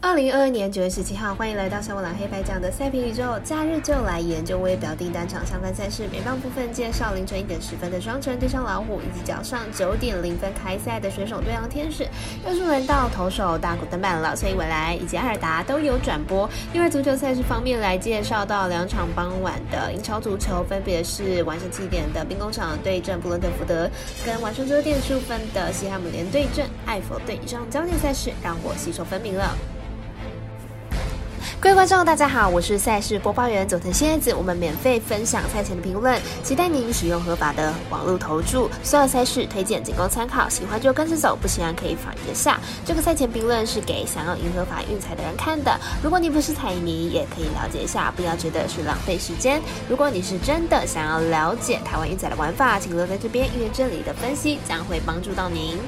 二零二二年九月十七号，欢迎来到小五郎黑白讲的赛评宇宙。假日就来研究为表定单场相关赛事。美棒部分介绍凌晨一点十分的双城对上老虎，以及早上九点零分开赛的水手对上天使。又是轮到投手大股登板了，所以未来以及艾尔达都有转播。另外足球赛事方面来介绍到两场傍晚的英超足球，分别是晚上七点的兵工厂对阵布伦特福德，跟晚上九点十五分的西汉姆联对阵艾弗顿。以上焦点赛事让我吸收分明了。各位观众，大家好，我是赛事播报员佐藤仙子。我们免费分享赛前的评论，期待您使用合法的网络投注。所有赛事推荐仅供参考，喜欢就跟着走，不喜欢可以反一下。这个赛前评论是给想要赢合法运彩的人看的。如果你不是彩迷，也可以了解一下，不要觉得是浪费时间。如果你是真的想要了解台湾运彩的玩法，请留在这边，因为这里的分析将会帮助到您。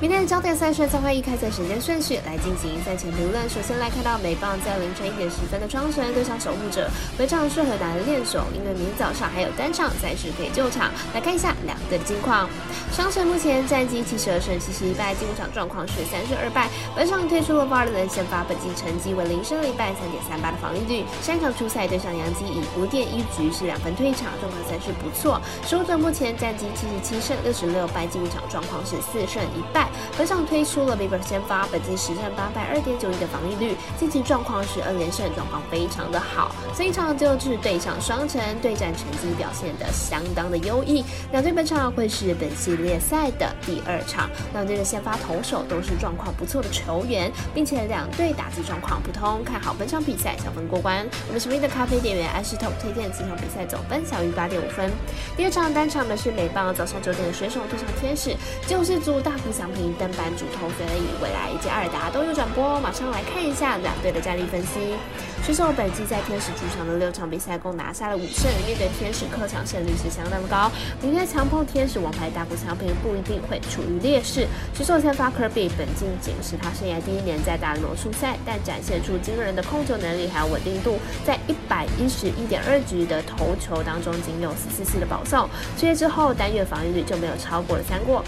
明天的焦点赛事将会依开赛时间顺序来进行赛前评论。首先来看到美棒在凌晨一点十分的双城对上守护者，非常适合打的练手，因为明早上还有单场赛事可以救场。来看一下两队的近况。双城目前战绩七十二胜七十一败，进入场状况是三胜二败。本场推出了巴尔的先发，本季成绩为零胜一败，三点三八的防御率。三场初赛对上杨基以五点一局是两分退场，状况算是不错。守护者目前战绩七十七胜六十六败，进入场状况是四胜一败。本场推出了 Bieber 先发，本季实战八百，二点九亿的防御率，近期状况是二连胜，状况非常的好。这一场就是对上双城，对战成绩表现的相当的优异。两队本场会是本系列赛的第二场，两队的先发投手都是状况不错的球员，并且两队打击状况不通，看好本场比赛小分过关。我们神秘的咖啡店员安石头推荐这场比赛总分小于八点五分。第二场单场的是美棒早上九点的水手对上天使，救世主大幅奖平登板主投，所以未来以及阿尔达都有转播。马上来看一下两队的战力分析。水手本季在天使主场的六场比赛共拿下了五胜，面对天使客场胜率是相当的高。明天强碰天使王牌大幅奖平，不一定会处于劣势。水手先发科比本季仅是他生涯第一年在打魔术赛，但展现出惊人的控球能力还有稳定度，在一百一十一点二局的投球当中，仅有十四次的保送。这些之后单月防御率就没有超过了三过。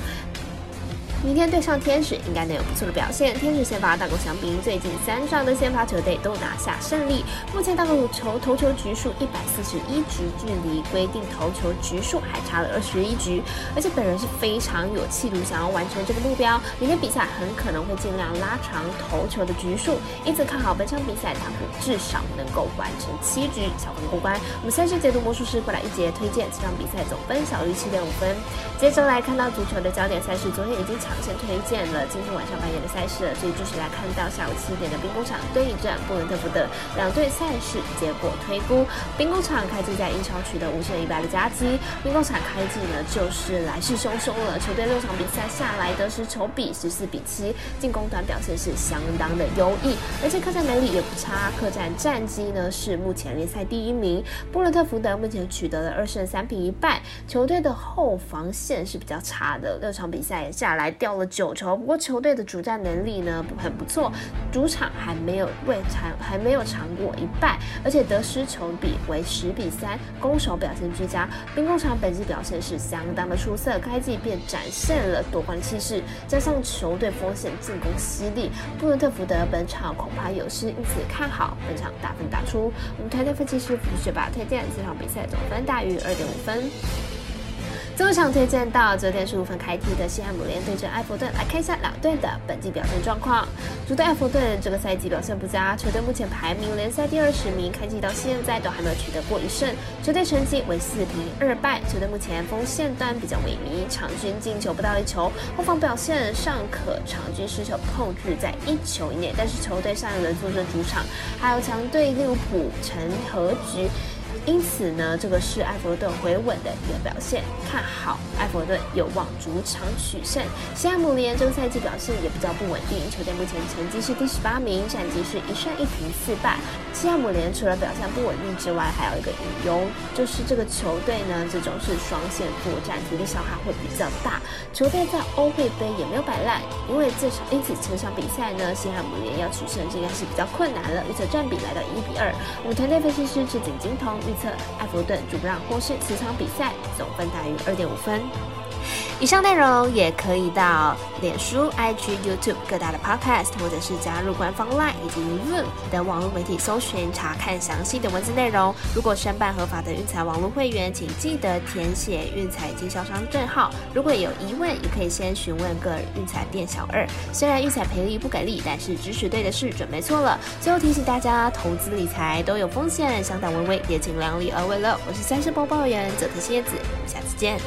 明天对上天使，应该能有不错的表现。天使先发大狗翔平，最近三场的先发球队都拿下胜利。目前大狗球投球局数一百四十一局，距离规定投球局数还差了二十一局。而且本人是非常有气度，想要完成这个目标。明天比赛很可能会尽量拉长投球的局数，因此看好本场比赛大狗至少能够完成七局小分过关。我们赛事解读魔术师过来一节推荐这场比赛总分小于七点五分。接着来看到足球的焦点赛事，昨天已经抢。先推荐了今天晚上八点的赛事了，所以继续来看到下午七点的兵工厂对战布伦特福德两队赛事结果推估。兵工厂开季在英超取得五胜一败的佳绩，兵工厂开季呢就是来势汹汹了，球队六场比赛下来得失球比十四比七，进攻端表现是相当的优异，而且客战能力也不差，客战战绩呢是目前联赛第一名。布伦特福德目前取得了二胜三平一败，球队的后防线是比较差的，六场比赛下来掉了九球，不过球队的主战能力呢很不错，主场还没有未尝还没有尝过一败，而且得失球比为十比三，攻守表现俱佳。兵工厂本季表现是相当的出色，开季便展现了夺冠气势，加上球队锋线进攻犀利，布伦特福德本场恐怕有失，因此看好本场大分打出。我们团队分析师福学霸推荐这场比赛总分大于二点五分。最后场推荐到九点十五分开踢的西汉姆联对阵埃弗顿，来看一下两队的本季表现状况。主队埃弗顿这个赛季表现不佳，球队目前排名联赛第二十名，开季到现在都还没有取得过一胜，球队成绩为四平二败。球队目前锋线端比较萎靡，场均进球不到一球，后防表现尚可，场均失球控制在一球以内。但是球队上一轮坐镇主场，还有强队利物浦成和局。因此呢，这个是埃弗顿回稳的一个表现，看好埃弗顿有望主场取胜。西汉姆联这个赛季表现也比较不稳定，球队目前成绩是第十八名，战绩是一胜一平四败。西汉姆联除了表现不稳定之外，还有一个隐忧，就是这个球队呢，这种是双线作战，体力消耗会比较大。球队在欧会杯也没有摆烂，因为这场因此这场比赛呢，西汉姆联要取胜应该是比较困难了。预测占比来到一比二，我们团队分析师是景金通预测埃弗顿主不让获胜此场比赛总分大于二点五分。以上内容也可以到脸书、IG、YouTube 各大的 Podcast，或者是加入官方 Line 以及 Room 等网络媒体搜寻查看详细的文字内容。如果申办合法的运彩网络会员，请记得填写运彩经销商证号。如果有疑问，也可以先询问各运彩店小二。虽然运彩赔率不给力，但是支持对的事，准没错了。最后提醒大家，投资理财都有风险，相当微微，也请量力而为了。我是三生播报员泽特蝎子，下次见。